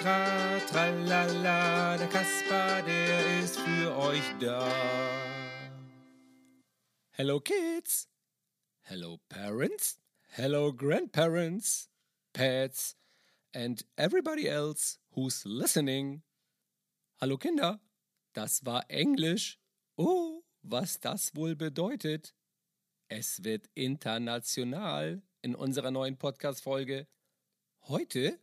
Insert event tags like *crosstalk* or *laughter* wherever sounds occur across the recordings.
tra, tralala. Der Kasper, der ist für euch da. Hello kids. Hello parents. Hello grandparents. pets, and everybody else who's listening. Hallo Kinder, das war Englisch. Oh, was das wohl bedeutet. Es wird international in unserer neuen Podcast-Folge. Heute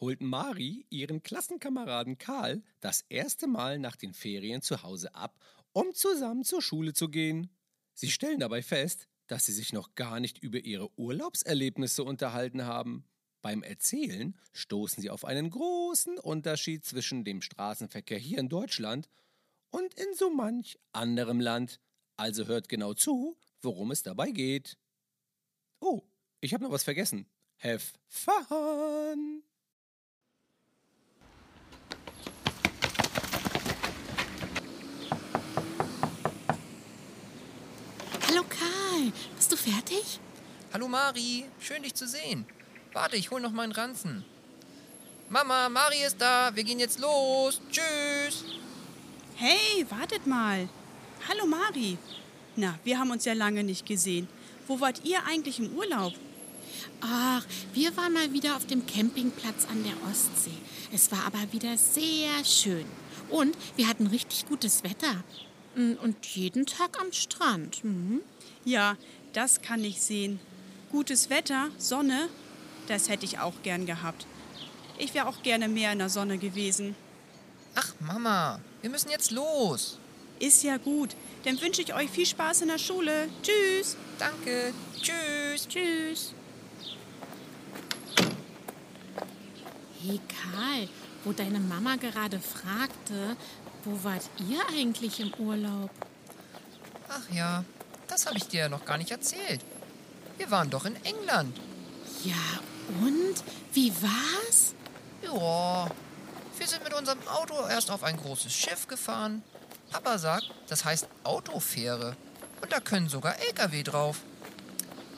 holt Mari ihren Klassenkameraden Karl das erste Mal nach den Ferien zu Hause ab, um zusammen zur Schule zu gehen. Sie stellen dabei fest, dass sie sich noch gar nicht über ihre Urlaubserlebnisse unterhalten haben. Beim Erzählen stoßen sie auf einen großen Unterschied zwischen dem Straßenverkehr hier in Deutschland und in so manch anderem Land. Also hört genau zu, worum es dabei geht. Oh, ich habe noch was vergessen. Have fun! Hallo Karl, bist du fertig? Hallo Mari, schön dich zu sehen. Warte, ich hol noch meinen Ranzen. Mama, Mari ist da, wir gehen jetzt los. Tschüss. Hey, wartet mal. Hallo Mari. Na, wir haben uns ja lange nicht gesehen. Wo wart ihr eigentlich im Urlaub? Ach, wir waren mal wieder auf dem Campingplatz an der Ostsee. Es war aber wieder sehr schön. Und wir hatten richtig gutes Wetter. Mm, Und jeden Tag am Strand. Mhm. Ja, das kann ich sehen. Gutes Wetter, Sonne, das hätte ich auch gern gehabt. Ich wäre auch gerne mehr in der Sonne gewesen. Ach, Mama, wir müssen jetzt los. Ist ja gut. Dann wünsche ich euch viel Spaß in der Schule. Tschüss. Danke. Tschüss. Tschüss. Hey Karl, wo deine Mama gerade fragte, wo wart ihr eigentlich im Urlaub? Ach ja, das habe ich dir ja noch gar nicht erzählt. Wir waren doch in England. Ja, und? Wie war's? Ja, wir sind mit unserem Auto erst auf ein großes Schiff gefahren. Papa sagt, das heißt Autofähre. Und da können sogar LKW drauf.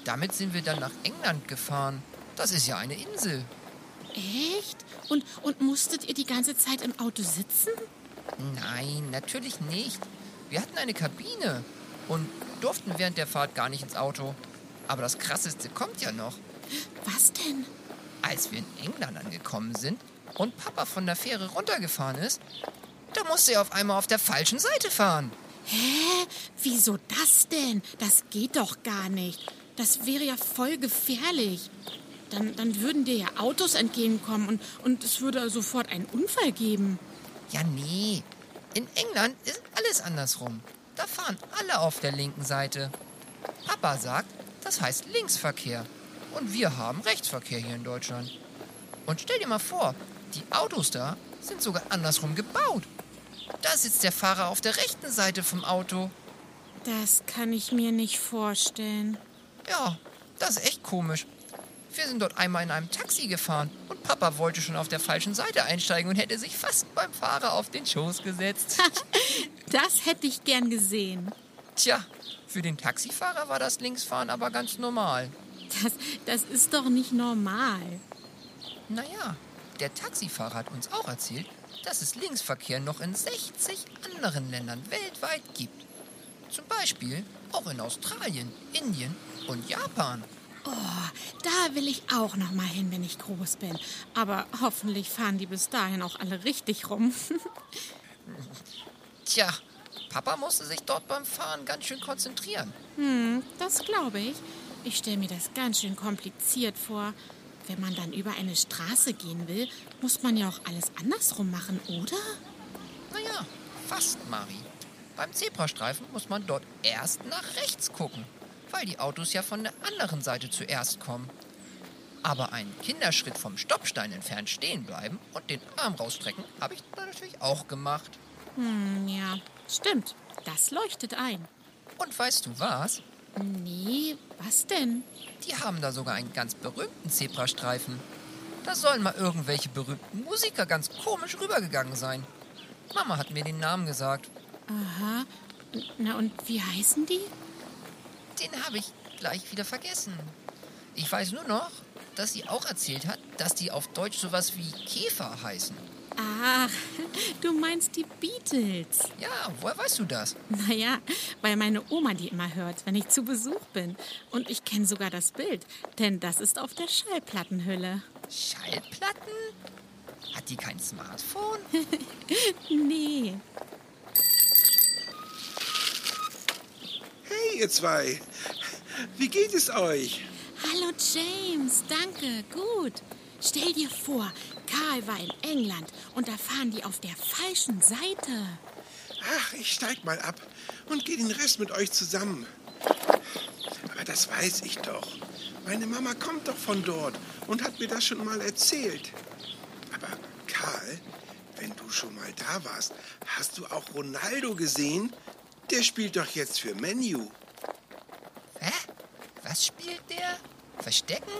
Damit sind wir dann nach England gefahren. Das ist ja eine Insel. Echt? Und, und musstet ihr die ganze Zeit im Auto sitzen? Nein, natürlich nicht. Wir hatten eine Kabine und durften während der Fahrt gar nicht ins Auto. Aber das Krasseste kommt ja noch. Was denn? Als wir in England angekommen sind und Papa von der Fähre runtergefahren ist, da musste er auf einmal auf der falschen Seite fahren. Hä? Wieso das denn? Das geht doch gar nicht. Das wäre ja voll gefährlich. Dann, dann würden dir ja Autos entgegenkommen und, und es würde sofort einen Unfall geben. Ja, nee. In England ist alles andersrum. Da fahren alle auf der linken Seite. Papa sagt, das heißt Linksverkehr. Und wir haben Rechtsverkehr hier in Deutschland. Und stell dir mal vor, die Autos da sind sogar andersrum gebaut. Da sitzt der Fahrer auf der rechten Seite vom Auto. Das kann ich mir nicht vorstellen. Ja, das ist echt komisch. Wir sind dort einmal in einem Taxi gefahren Papa wollte schon auf der falschen Seite einsteigen und hätte sich fast beim Fahrer auf den Schoß gesetzt. *laughs* Das hätte ich gern gesehen. Tja, für den Taxifahrer war das Linksfahren aber ganz normal. Das, das ist doch nicht normal. Naja, der Taxifahrer hat uns auch erzählt, dass es Linksverkehr noch in 60 anderen Ländern weltweit gibt. Zum Beispiel auch in Australien, Indien und Japan. Oh, da will ich auch noch mal hin, wenn ich groß bin. Aber hoffentlich fahren die bis dahin auch alle richtig rum. *laughs* Tja, Papa musste sich dort beim Fahren ganz schön konzentrieren. Hm, das glaube ich. Ich stelle mir das ganz schön kompliziert vor. Wenn man dann über eine Straße gehen will, muss man ja auch alles andersrum machen, oder? Naja, fast, Mari. Beim Zebrastreifen muss man dort erst nach rechts gucken, weil die Autos ja von der anderen Seite zuerst kommen. Aber einen Kinderschritt vom Stoppstein entfernt stehen bleiben und den Arm rausstrecken, habe ich da natürlich auch gemacht. Hm, ja, stimmt. Das leuchtet ein. Und weißt du was? Nee, was denn? Die haben da sogar einen ganz berühmten Zebrastreifen. Da sollen mal irgendwelche berühmten Musiker ganz komisch rübergegangen sein. Mama hat mir den Namen gesagt. Aha. Na und wie heißen die? Den habe ich gleich wieder vergessen. Ich weiß nur noch, dass sie auch erzählt hat, dass die auf Deutsch sowas wie Käfer heißen. Ach, du meinst die Beatles. Ja, woher weißt du das? Naja, weil meine Oma die immer hört, wenn ich zu Besuch bin. Und ich kenne sogar das Bild, denn das ist auf der Schallplattenhülle. Schallplatten? Hat die kein Smartphone? *laughs* Nee. Ihr zwei. Wie geht es euch? Hallo James, danke, gut. Stell dir vor, Karl war in England und da fahren die auf der falschen Seite. Ach, ich steig mal ab und gehe den Rest mit euch zusammen. Aber das weiß ich doch. Meine Mama kommt doch von dort und hat mir das schon mal erzählt. Aber Karl, wenn du schon mal da warst, hast du auch Ronaldo gesehen? Der spielt doch jetzt für Menu. Was spielt der? Verstecken?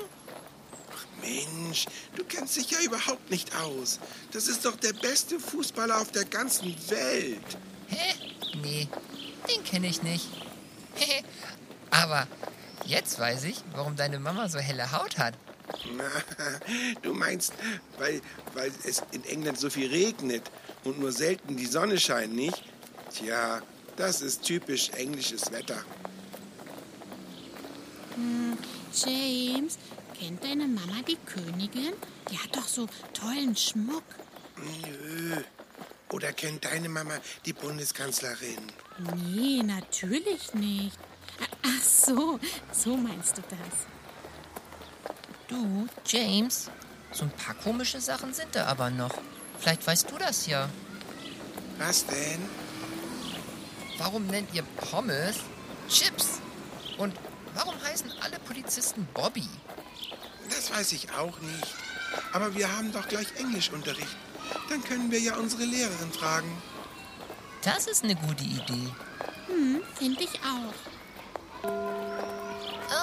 Mensch, du kennst dich ja überhaupt nicht aus. Das ist doch der beste Fußballer auf der ganzen Welt. Hä? Nee, den kenne ich nicht. Aber jetzt weiß ich, warum deine Mama so helle Haut hat. Na, du meinst, weil, weil es in England so viel regnet und nur selten die Sonne scheint, nicht? Tja, das ist typisch englisches Wetter. James, kennt deine Mama die Königin? Die hat doch so tollen Schmuck. Nö. Oder kennt deine Mama die Bundeskanzlerin? Nee, natürlich nicht. Ach so, so meinst du das. Du, James, so ein paar komische Sachen sind da aber noch. Vielleicht weißt du das ja. Was denn? Warum nennt ihr Pommes Chips? Und warum heißen alle Polizisten Bobby? Das weiß ich auch nicht. Aber wir haben doch gleich Englischunterricht. Dann können wir ja unsere Lehrerin fragen. Das ist eine gute Idee. Hm, finde ich auch.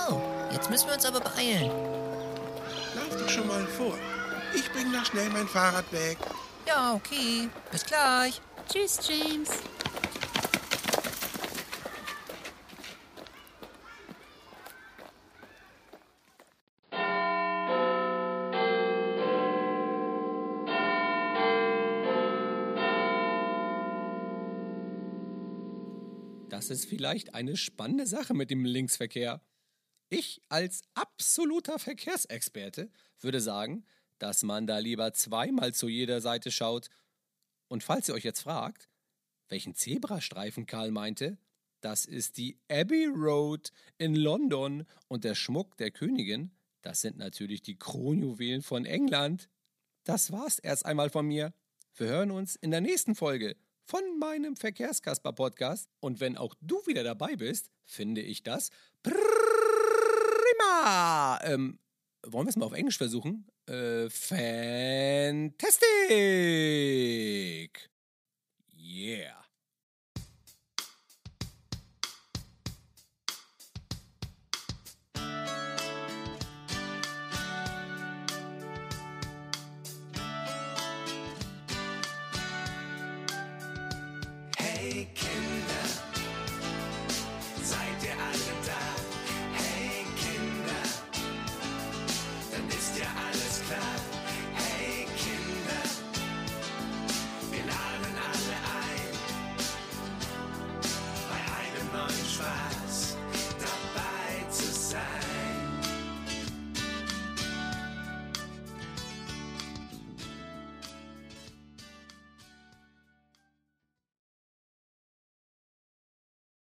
Oh, jetzt müssen wir uns aber beeilen. Lauf doch schon mal vor. Ich bring noch schnell mein Fahrrad weg. Ja, okay. Bis gleich. Tschüss, James. Das ist vielleicht eine spannende Sache mit dem Linksverkehr. Ich als absoluter Verkehrsexperte würde sagen, dass man da lieber zweimal zu jeder Seite schaut. Und falls ihr euch jetzt fragt, welchen Zebrastreifen Karl meinte, das ist die Abbey Road in London und der Schmuck der Königin, das sind natürlich die Kronjuwelen von England. Das war's erst einmal von mir. Wir hören uns in der nächsten Folge von meinem Verkehrskasper-Podcast. Und wenn auch du wieder dabei bist, finde ich das prima. Ähm, wollen wir es mal auf Englisch versuchen? Äh, fantastic. Yeah.